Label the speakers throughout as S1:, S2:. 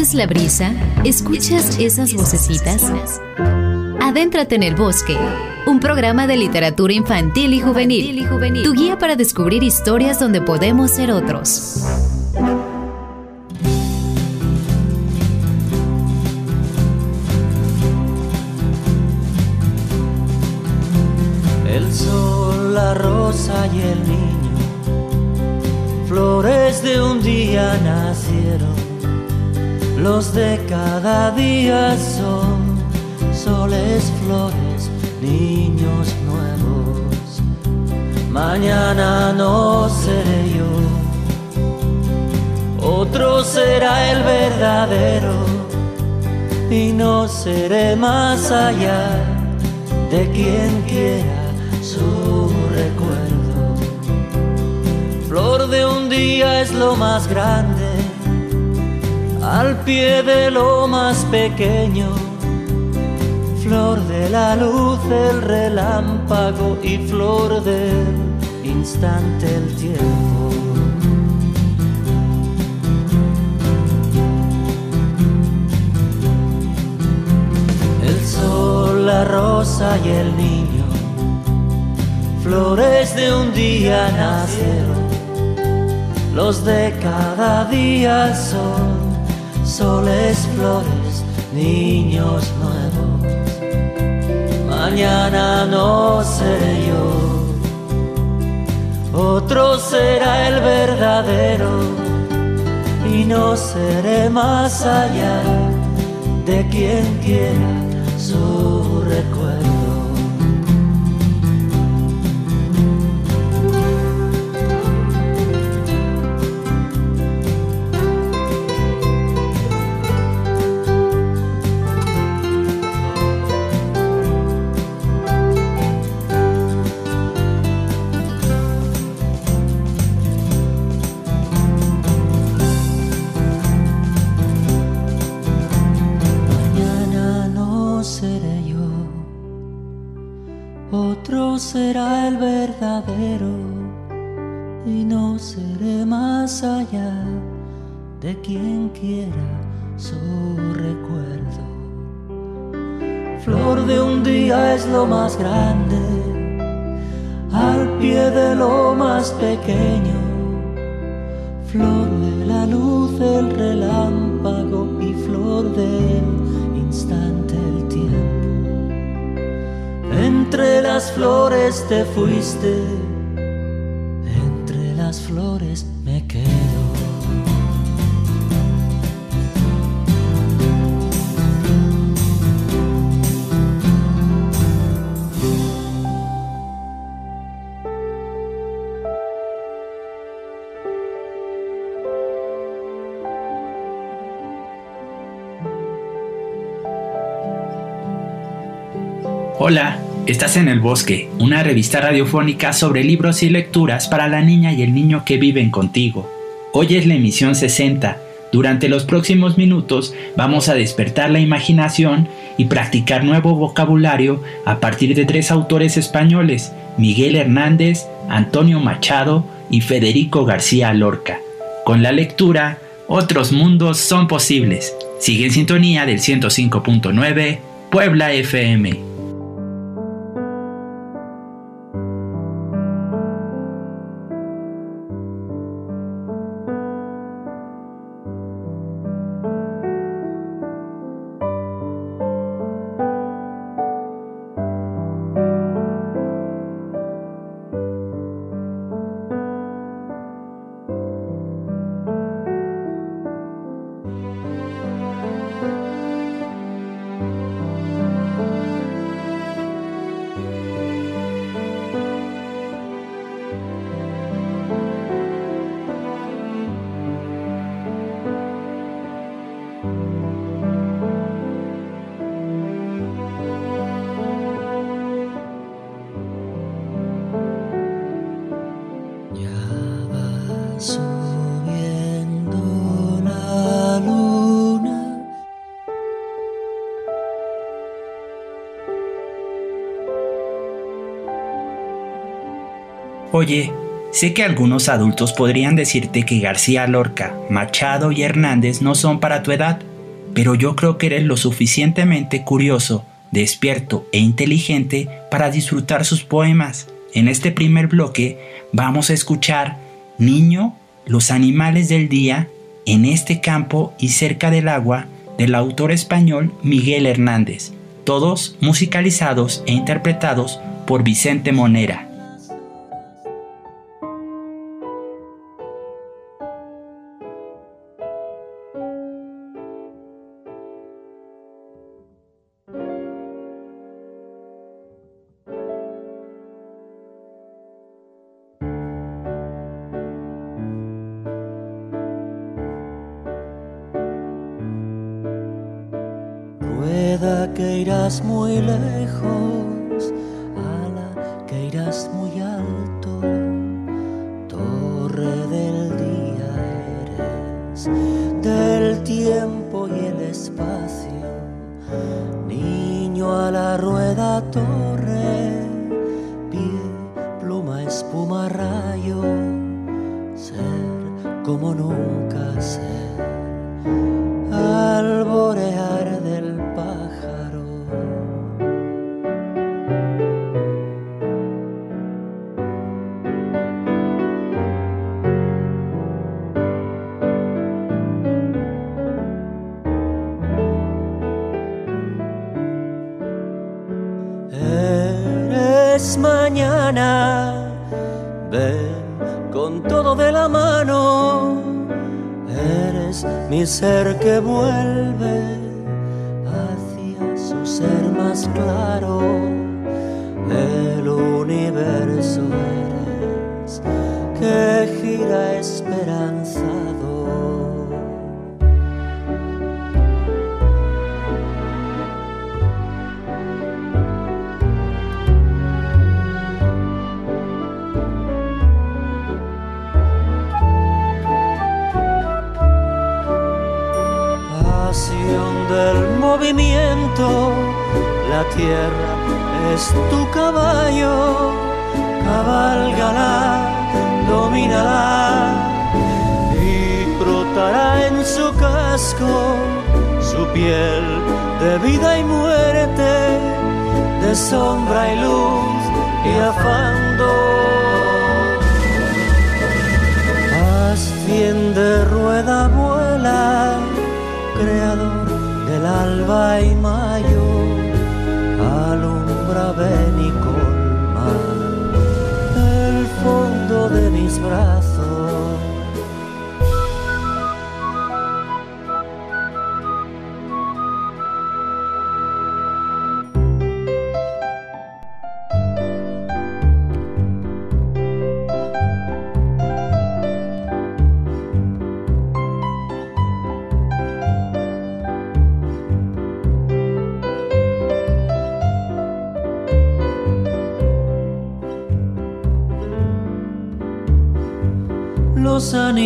S1: ¿Sientes la brisa? ¿Escuchas esas vocecitas? Adéntrate en el bosque, un programa de literatura infantil y juvenil, tu guía para descubrir historias donde podemos ser otros.
S2: El sol, la rosa y el niño, flores de un día nacieron, los de cada día son soles, flores, niños nuevos. Mañana no seré yo, otro será el verdadero y no seré más allá de quien quiera su recuerdo. Flor de un día es lo más grande, al pie de lo más pequeño. Flor de la luz, el relámpago y flor del instante el tiempo. El sol, la rosa y el niño flores de un día nacieron, los de cada día son soles, flores, niños nuevos. Mañana no seré yo, otro será el verdadero y no seré más allá de quien quiera su recuerdo. Grande, al pie de lo más pequeño. Flor de la luz, el relámpago y flor del instante el tiempo. Entre las flores te fuiste,
S3: Hola, estás en El Bosque, una revista radiofónica sobre libros y lecturas para la niña y el niño que viven contigo. Hoy es la emisión 60. Durante los próximos minutos vamos a despertar la imaginación y practicar nuevo vocabulario a partir de tres autores españoles, Miguel Hernández, Antonio Machado y Federico García Lorca. Con la lectura, otros mundos son posibles. Sigue en sintonía del 105.9 Puebla FM. Oye, Sé que algunos adultos podrían decirte que García Lorca, Machado y Hernández no son para tu edad, pero yo creo que eres lo suficientemente curioso, despierto e inteligente para disfrutar sus poemas. En este primer bloque vamos a escuchar Niño, los animales del día, en este campo y cerca del agua, del autor español Miguel Hernández, todos musicalizados e interpretados por Vicente Monera.
S2: Que irás muy lejos, la tierra es tu caballo, cabalgará, dominará y brotará en su casco su piel de vida y muerte, de sombra y luz y afando. Asciende, rueda, vuela, creador del alba y mayo, alumbra, ven y colma el fondo de mis brazos.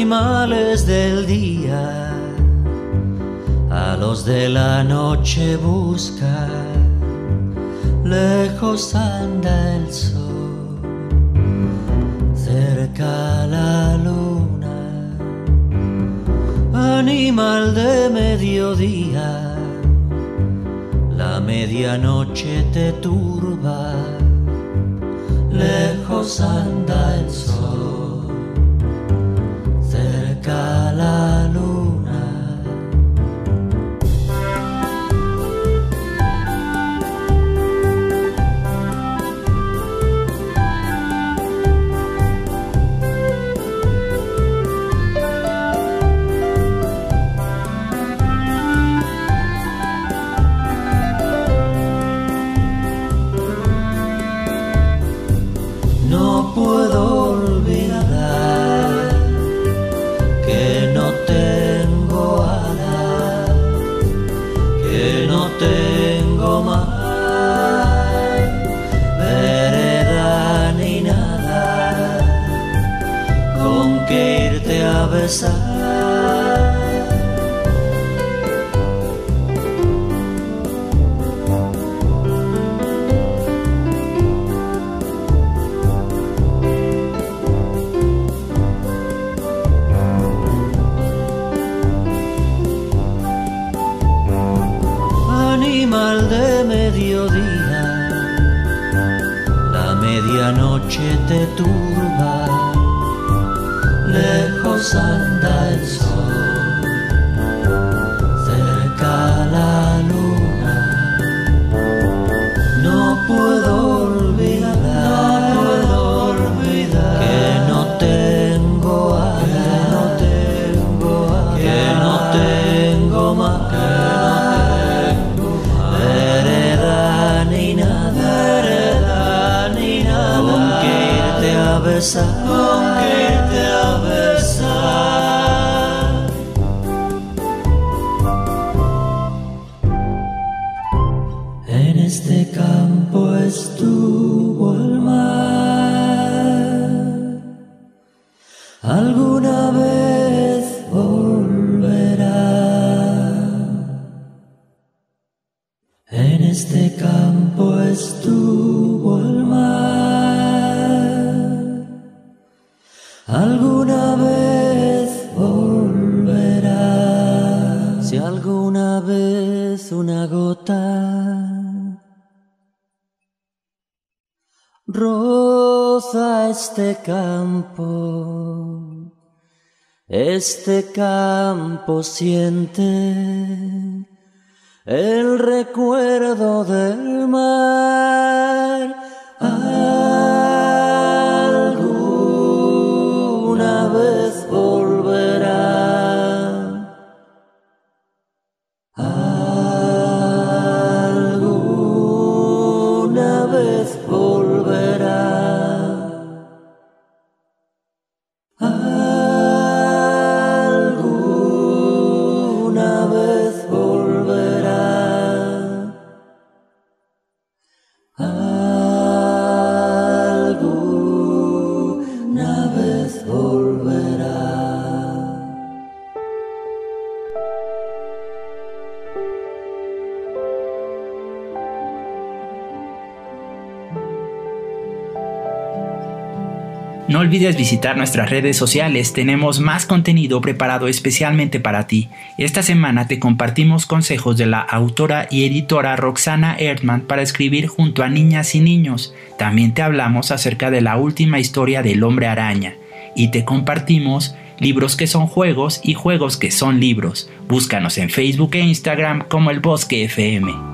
S2: Animales del día, a los de la noche busca, lejos anda el sol, cerca la luna, animal de mediodía, la medianoche te turba, lejos anda el sol. Este campo siente el recuerdo del mar. Alguna
S3: olvides visitar nuestras redes sociales, tenemos más contenido preparado especialmente para ti. Esta semana te compartimos consejos de la autora y editora Roxana Erdman para escribir junto a niñas y niños. También te hablamos acerca de la última historia del hombre araña. Y te compartimos libros que son juegos y juegos que son libros. Búscanos en Facebook e Instagram como el Bosque FM.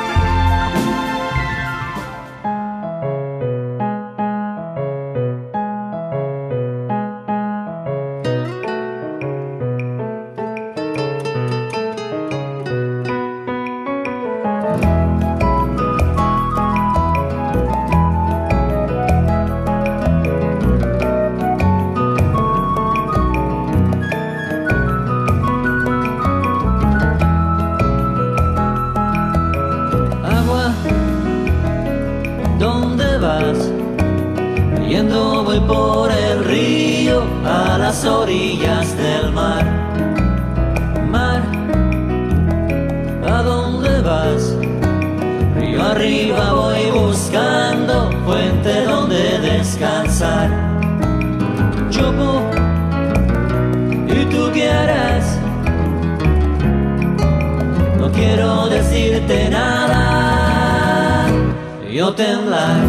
S2: Yo temblar.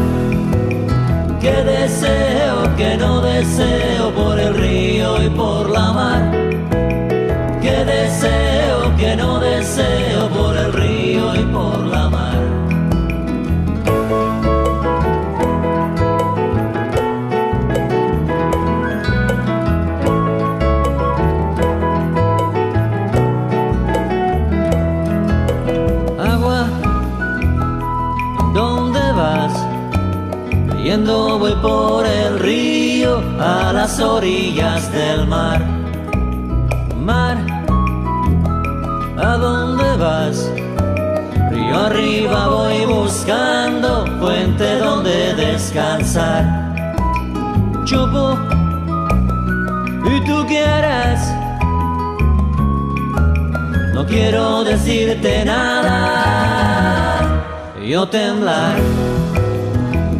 S2: Que deseo, que no deseo por el río y por la mar. Que deseo, que no deseo por el río por el río a las orillas del mar. Mar, ¿a dónde vas? Río arriba voy buscando fuente donde descansar. Chupo, y tú quieres. No quiero decirte nada, yo temblar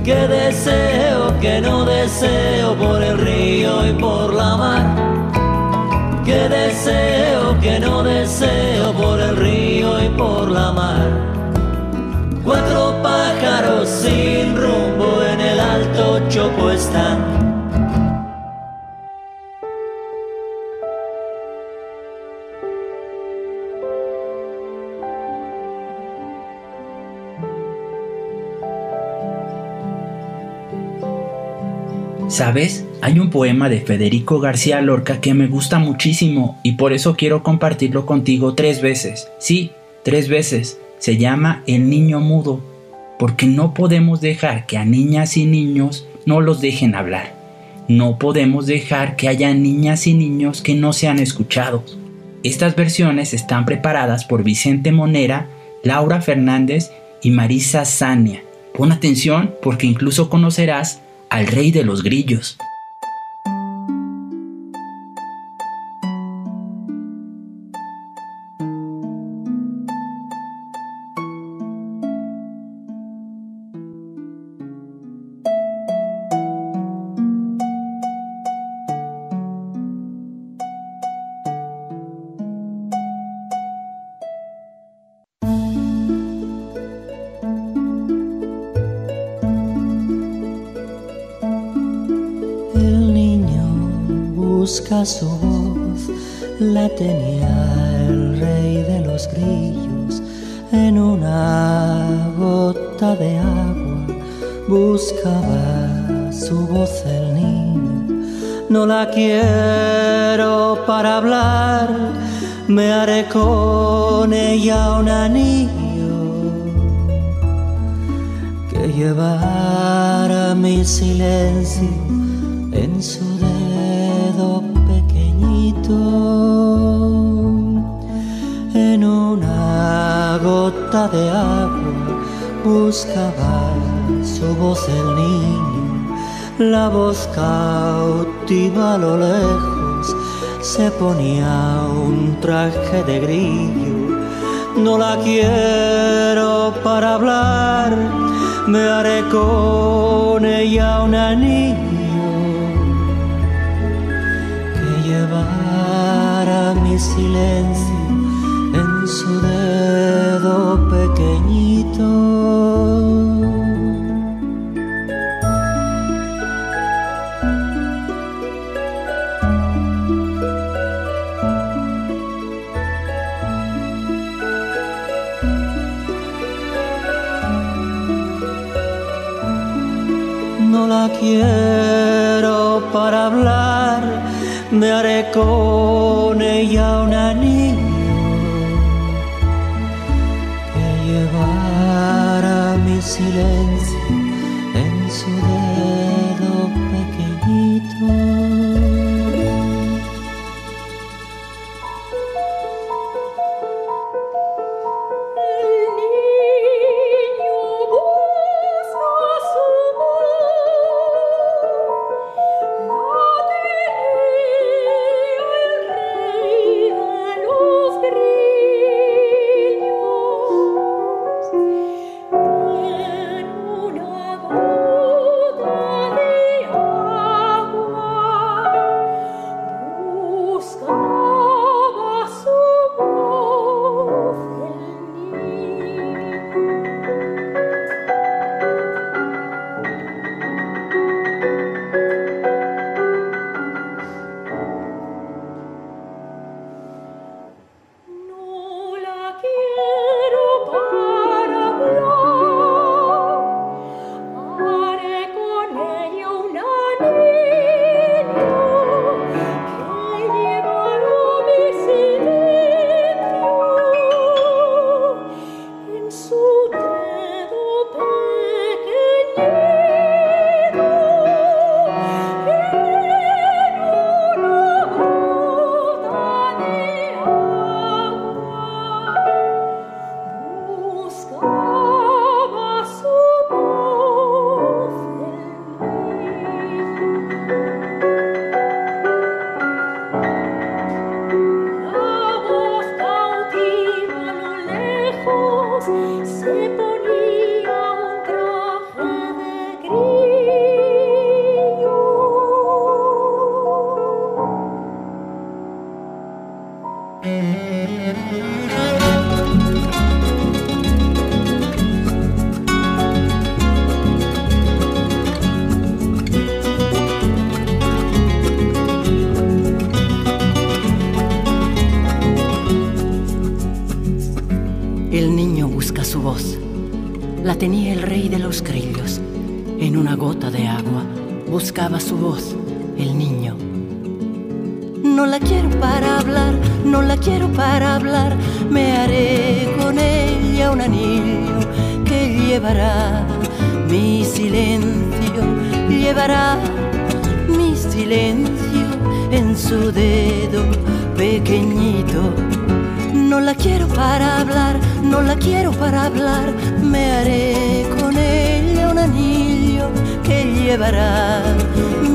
S2: que deseo, que no deseo por el río y por la mar. Que deseo, que no deseo por el río y por la mar. Cuatro pájaros sin rumbo en el alto chopo están
S3: ¿Sabes? Hay un poema de Federico García Lorca que me gusta muchísimo y por eso quiero compartirlo contigo tres veces. Sí, tres veces. Se llama El niño mudo, porque no podemos dejar que a niñas y niños no los dejen hablar. No podemos dejar que haya niñas y niños que no sean escuchados. Estas versiones están preparadas por Vicente Monera, Laura Fernández y Marisa Sania. Pon atención porque incluso conocerás al rey de los grillos.
S2: Su voz la tenía el rey de los grillos en una gota de agua. Buscaba su voz el niño. No la quiero para hablar. Me haré con ella un anillo que llevara mi silencio de agua buscaba su voz el niño, la voz cautiva a lo lejos se ponía un traje de grillo. No la quiero para hablar, me haré con ella una niña llevara mi silencio en su pequeñito. No la quiero para hablar me haré con ella llevará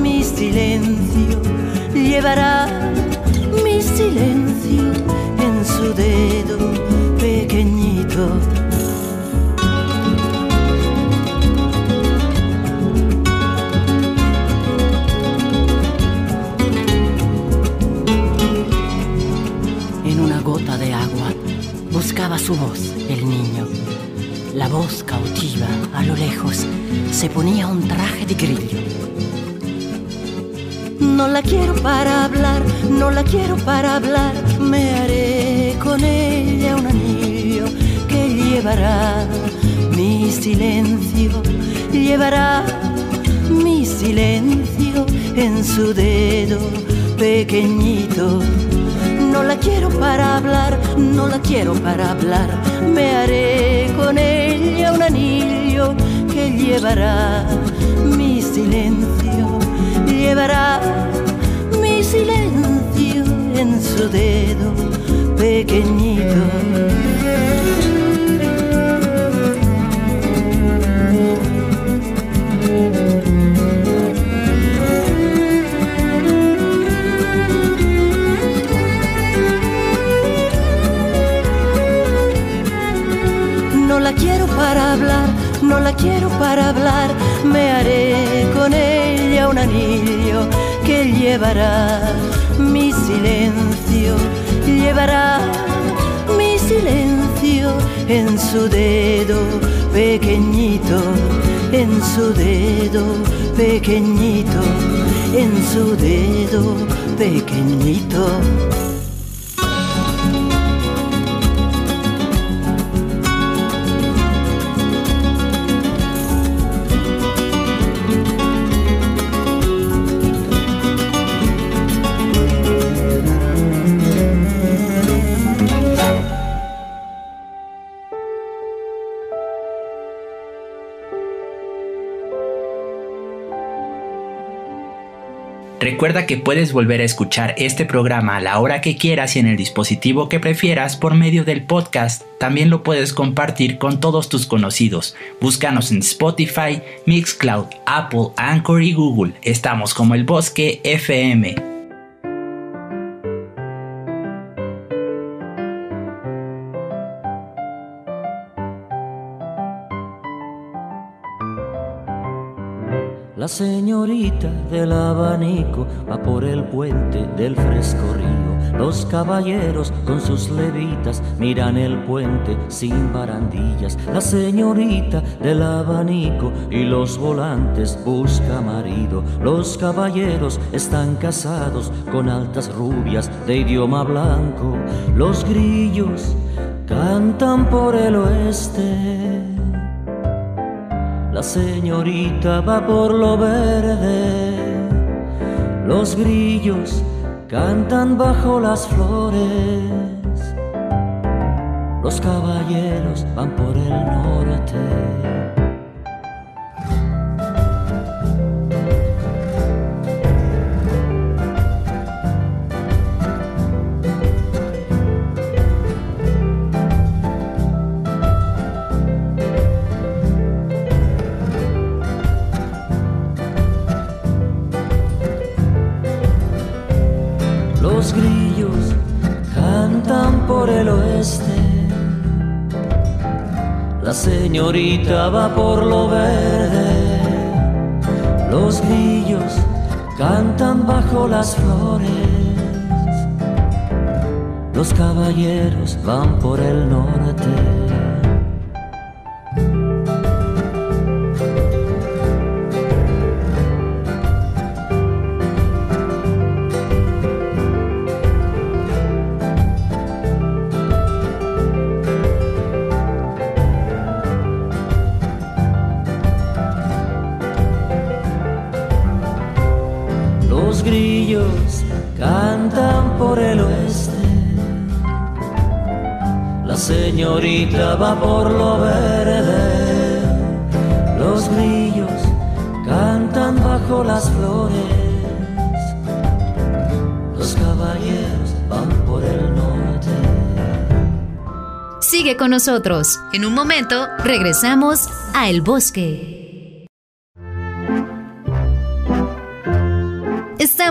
S2: mi silencio,
S4: llevará mi silencio en su dedo pequeñito. En una gota de agua buscaba su voz el niño. La voz cautiva a lo lejos se ponía un traje de grillo. No la quiero para hablar, no la quiero para hablar, me haré con ella un anillo que llevará mi silencio, llevará mi silencio en su dedo pequeñito no la quiero para hablar, no la quiero para hablar. Me haré con ella un anillo que llevará mi silencio, llevará dedo pequeñito. para hablar, no la quiero para hablar, me haré con ella un anillo que llevará mi silencio, llevará mi silencio en su dedo pequeñito, en su dedo pequeñito, en su dedo pequeñito.
S3: Recuerda que puedes volver a escuchar este programa a la hora que quieras y en el dispositivo que prefieras por medio del podcast. También lo puedes compartir con todos tus conocidos. Búscanos en Spotify, Mixcloud, Apple, Anchor y Google. Estamos como el Bosque FM.
S2: La señorita del abanico va por el puente del fresco río. Los caballeros con sus levitas miran el puente sin barandillas. La señorita del abanico y los volantes busca marido. Los caballeros están casados con altas rubias de idioma blanco. Los grillos cantan por el oeste. La señorita va por lo verde, los grillos cantan bajo las flores, los caballeros van por el norte. Señorita va por lo verde, los grillos cantan bajo las flores, los caballeros van por el norte. Va por lo verde, los grillos cantan bajo las flores, los caballeros van por el norte.
S1: Sigue con nosotros. En un momento regresamos a El Bosque.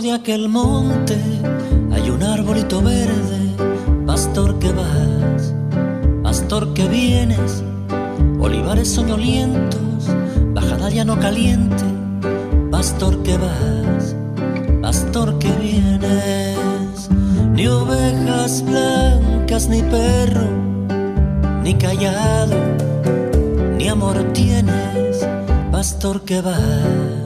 S2: De aquel monte hay un arbolito verde, pastor que vas, pastor que vienes, olivares soñolientos, bajada ya no caliente, pastor que vas, pastor que vienes, ni ovejas blancas, ni perro, ni callado, ni amor tienes, pastor que vas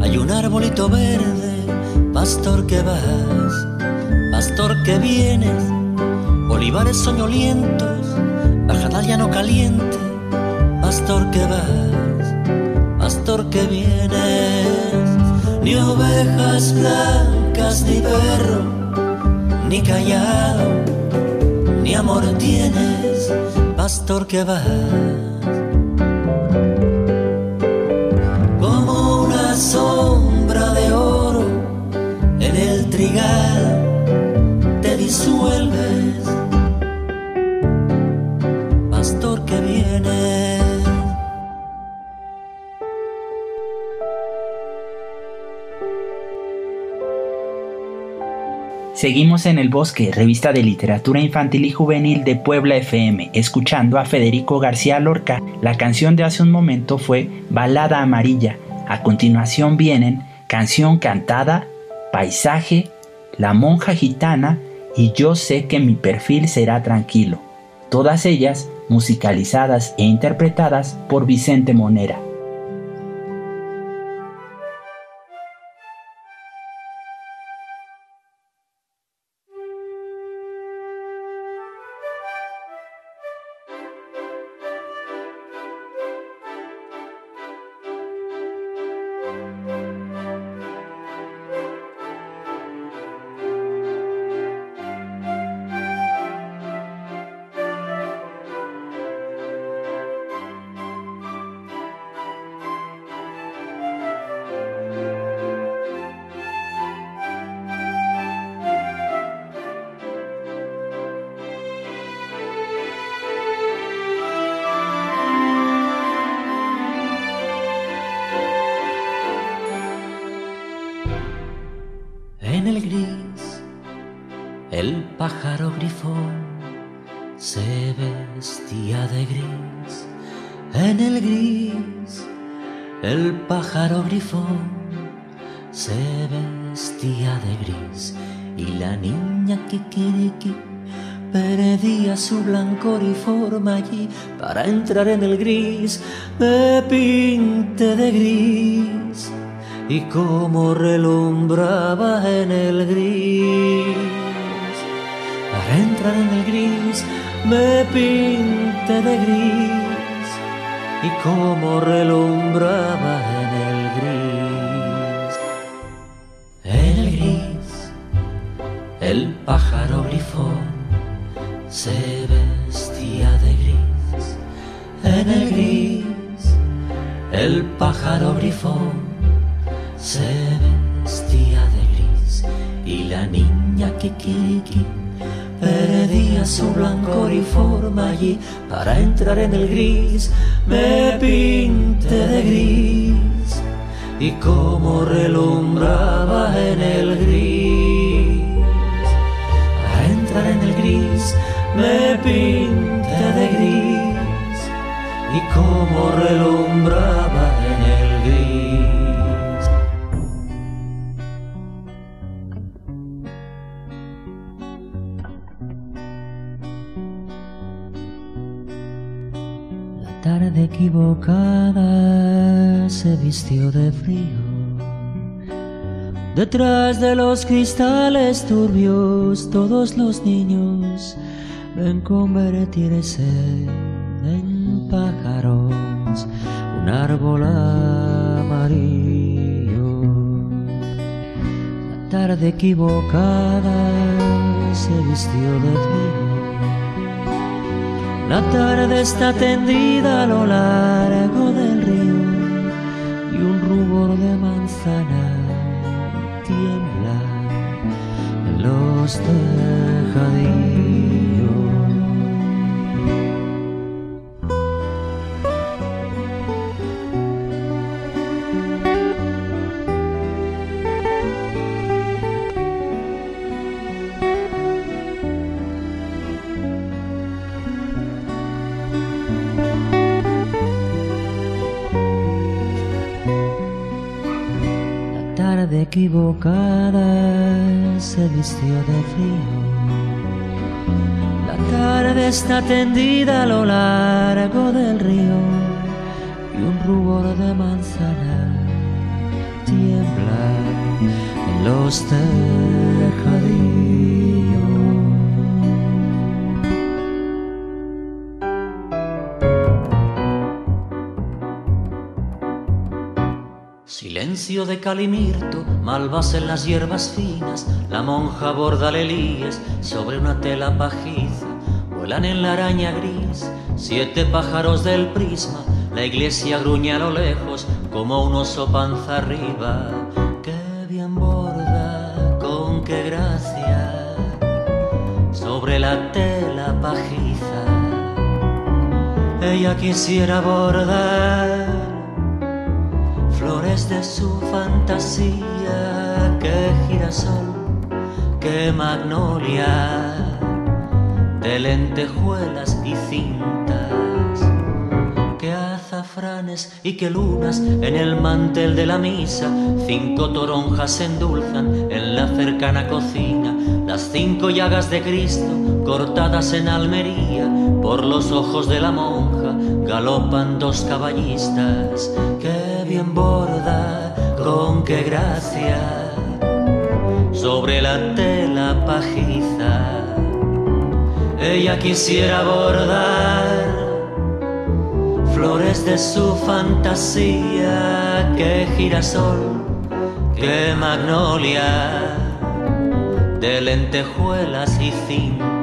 S2: hay un arbolito verde, pastor que vas, pastor que vienes, olivares soñolientos, bajada no caliente, pastor que vas, pastor que vienes, ni ovejas blancas, ni perro, ni callado, ni amor tienes, pastor que vas
S3: Seguimos en El Bosque, revista de literatura infantil y juvenil de Puebla FM, escuchando a Federico García Lorca. La canción de hace un momento fue Balada Amarilla, a continuación vienen Canción Cantada, Paisaje, La Monja Gitana y Yo sé que mi perfil será tranquilo, todas ellas musicalizadas e interpretadas por Vicente Monera.
S2: Para entrar en el gris. Me pinté de gris y como relumbraba en el gris. Para entrar en el gris me pinté de gris y como relumbraba en el gris. En el gris, el pájaro grifón se vestía de gris. En el gris, el pájaro grifón se vestía de gris y la niña Kikiki Perdía su blancor y forma allí para entrar en el gris. Me pinté de gris y como relumbraba en el gris. Para entrar en el gris me pinté de gris y como relumbraba en el gris. tarde equivocada se vistió de frío. Detrás de los cristales turbios todos los niños ven convertirse en pájaros, un árbol amarillo. La tarde equivocada se vistió de frío. La tarde está tendida a lo largo equivocada se vistió de frío. La tarde está tendida a lo largo del río y un rubor de manzana tiembla en los tejadillos. De calimirto, malvas en las hierbas finas, la monja borda lelíes sobre una tela pajiza, vuelan en la araña gris, siete pájaros del prisma, la iglesia gruñe a lo lejos como un oso panza arriba, qué bien borda, con qué gracia, sobre la tela pajiza, ella quisiera bordar flores de su fantasía, que girasol, que magnolia, de lentejuelas y cintas, que azafranes y que lunas en el mantel de la misa, cinco toronjas se endulzan en la cercana cocina, las cinco llagas de Cristo cortadas en Almería, por los ojos de la monja galopan dos caballistas, bien borda, con qué gracia, sobre la tela pajiza. Ella quisiera bordar flores de su fantasía, que girasol, que magnolia, de lentejuelas y cintas.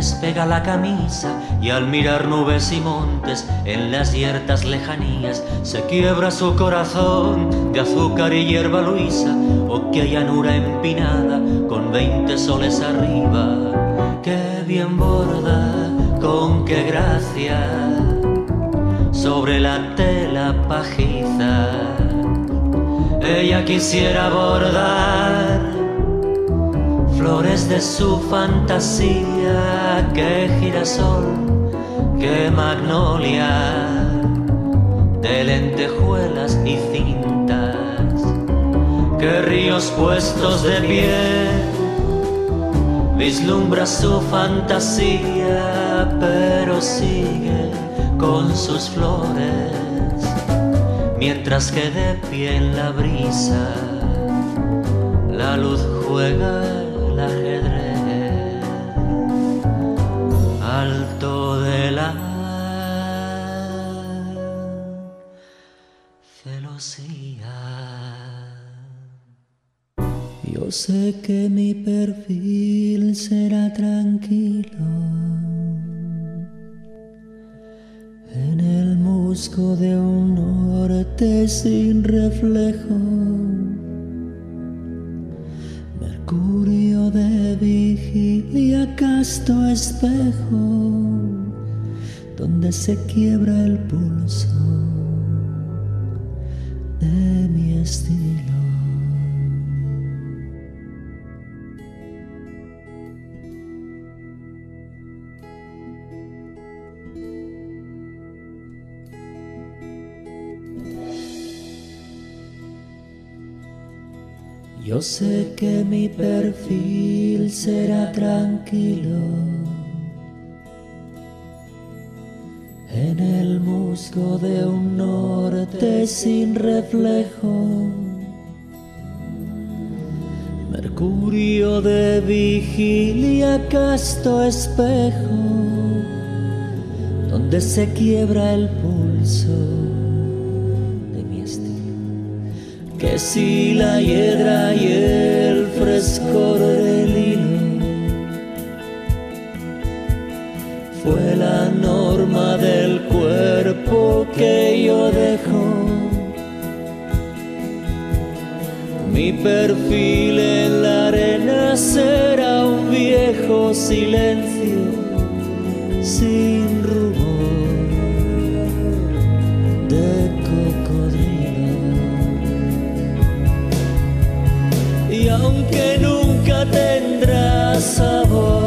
S2: Despega la camisa y al mirar nubes y montes en las yertas lejanías se quiebra su corazón de azúcar y hierba luisa o que llanura empinada con veinte soles arriba. Qué bien borda, con qué gracia, sobre la tela pajiza. Ella quisiera bordar flores de su fantasía, que girasol, que magnolia de lentejuelas y cintas, que ríos puestos de pie vislumbra su fantasía, pero sigue con sus flores, mientras que de pie en la brisa la luz juega ajedrez alto de la Yo sé que mi perfil será tranquilo en el musgo de un norte sin reflejo. Mercurio de vigilia, casto espejo, donde se quiebra el pulso de mi estilo. Sé que mi perfil será tranquilo en el musgo de un norte sin reflejo. Mercurio de vigilia, casto espejo, donde se quiebra el pulso que si la hiedra y el frescor del hilo fue la norma del cuerpo que yo dejo. Mi perfil en la arena será un viejo silencio sin rubor tendrá sabor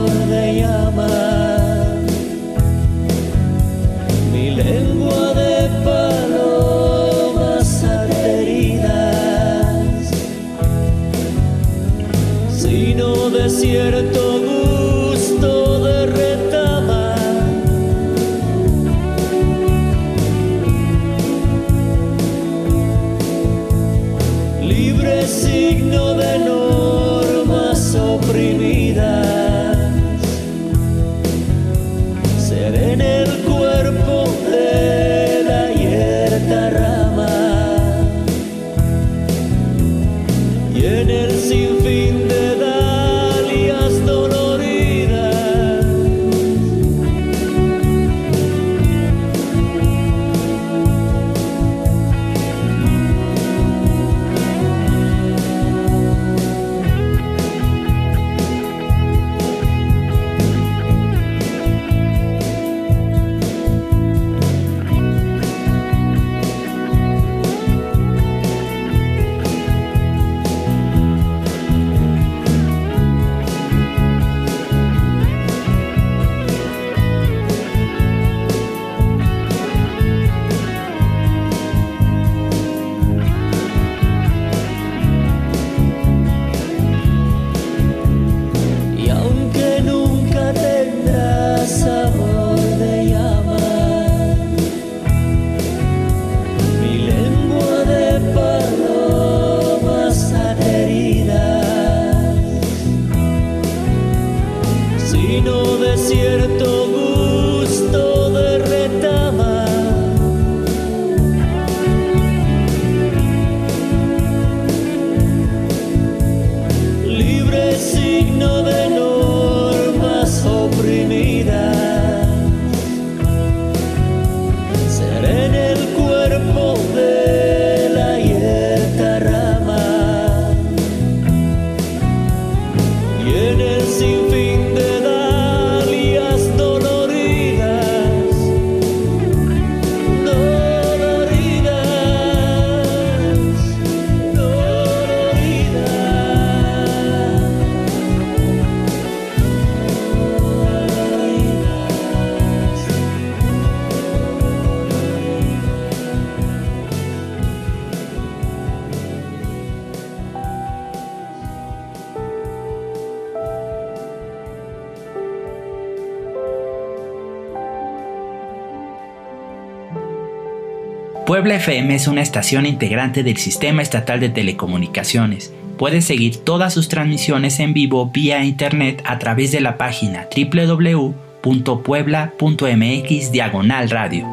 S3: Puebla FM es una estación integrante del Sistema Estatal de Telecomunicaciones. Puedes seguir todas sus transmisiones en vivo vía internet a través de la página www.puebla.mx diagonal radio.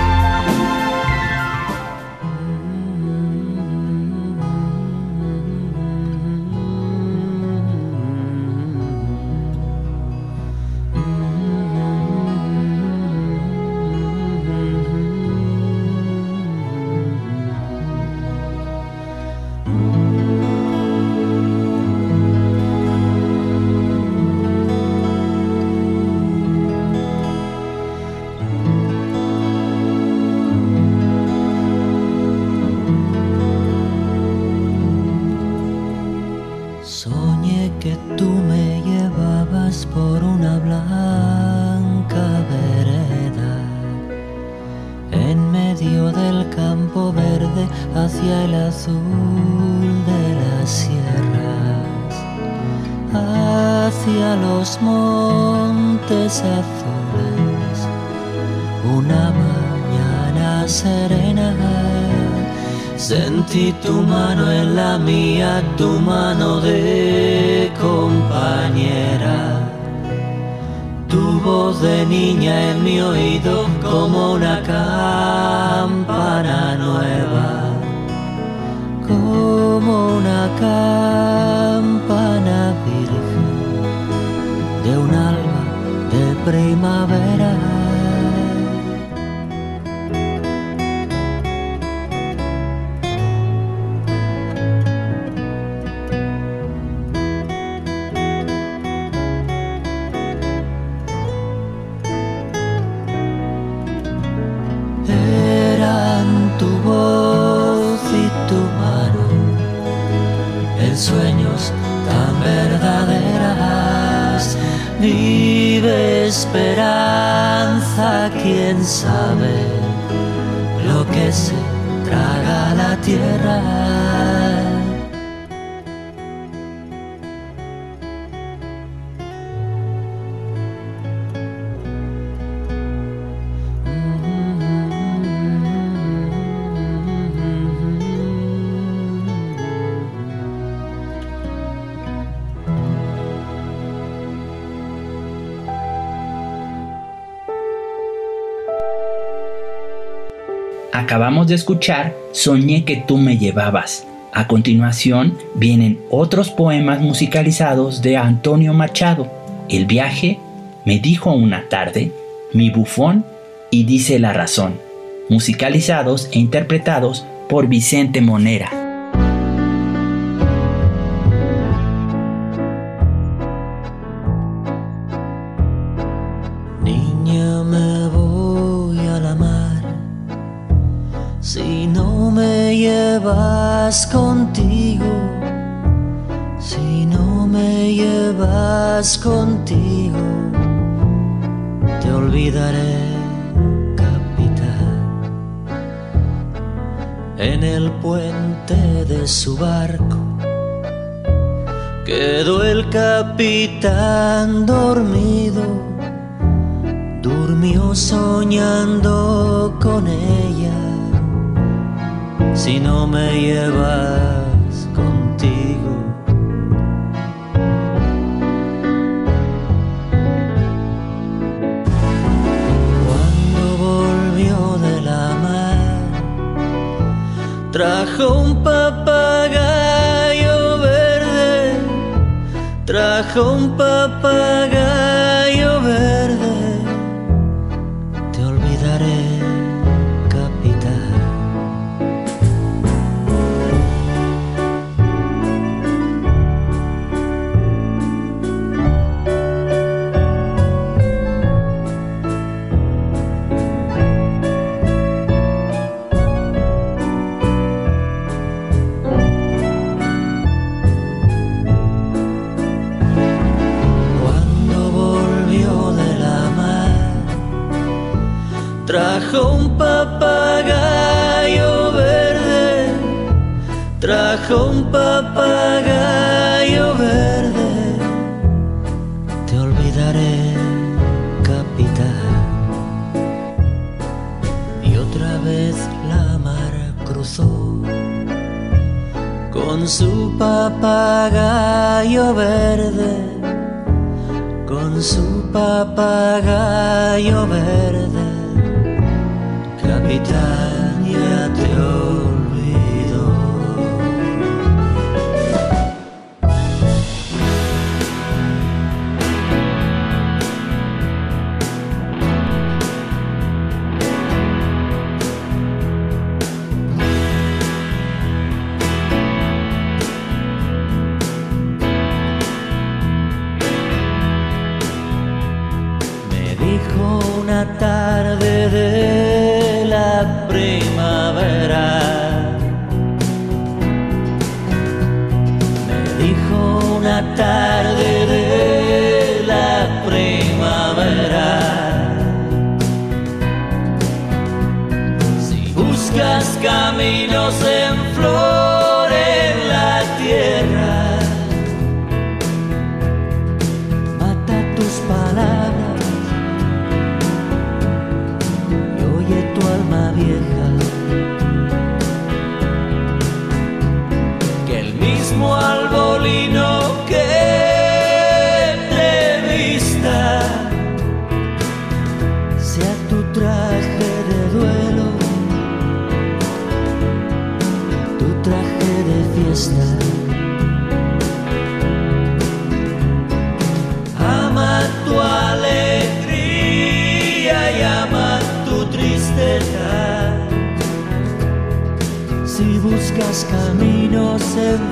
S2: Sentí tu mano en la mía, tu mano de compañera. Tu voz de niña en mi oído como una campana nueva. Como una campana virgen de un alba de primavera. Esperanza, quién sabe
S3: Acabamos de escuchar Soñé que tú me llevabas. A continuación vienen otros poemas musicalizados de Antonio Machado. El viaje, me dijo una tarde, mi bufón y dice la razón, musicalizados e interpretados por Vicente Monera.
S2: Contigo, si no me llevas contigo, te olvidaré, capitán. En el puente de su barco quedó el capitán dormido, durmió soñando con ella si no me llevas contigo. Cuando volvió de la mar, trajo un papagayo verde, trajo un papagayo papagayo verde, con su papagayo verde, capitán, yourself and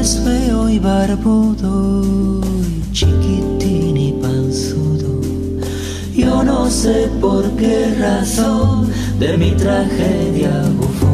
S2: es feo y barbudo y chiquitín y panzudo. Yo no sé por qué razón de mi tragedia bufó.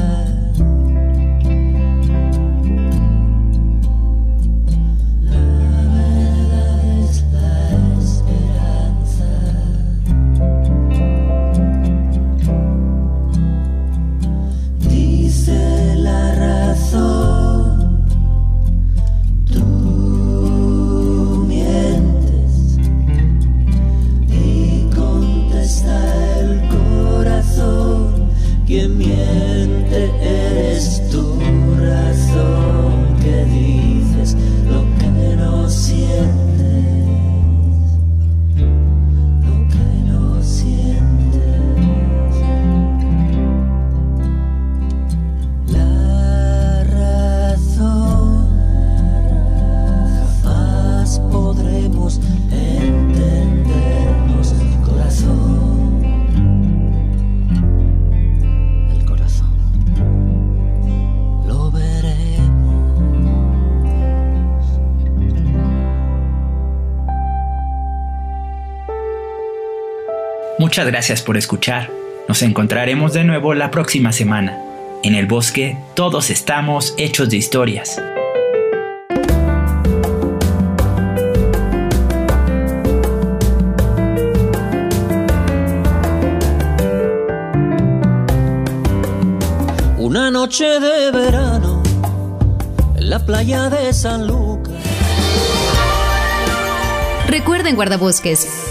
S2: love.
S3: Muchas gracias por escuchar. Nos encontraremos de nuevo la próxima semana. En el bosque todos estamos hechos de historias.
S2: Una noche de verano en la playa de San Lucas.
S1: Recuerden, guardabosques,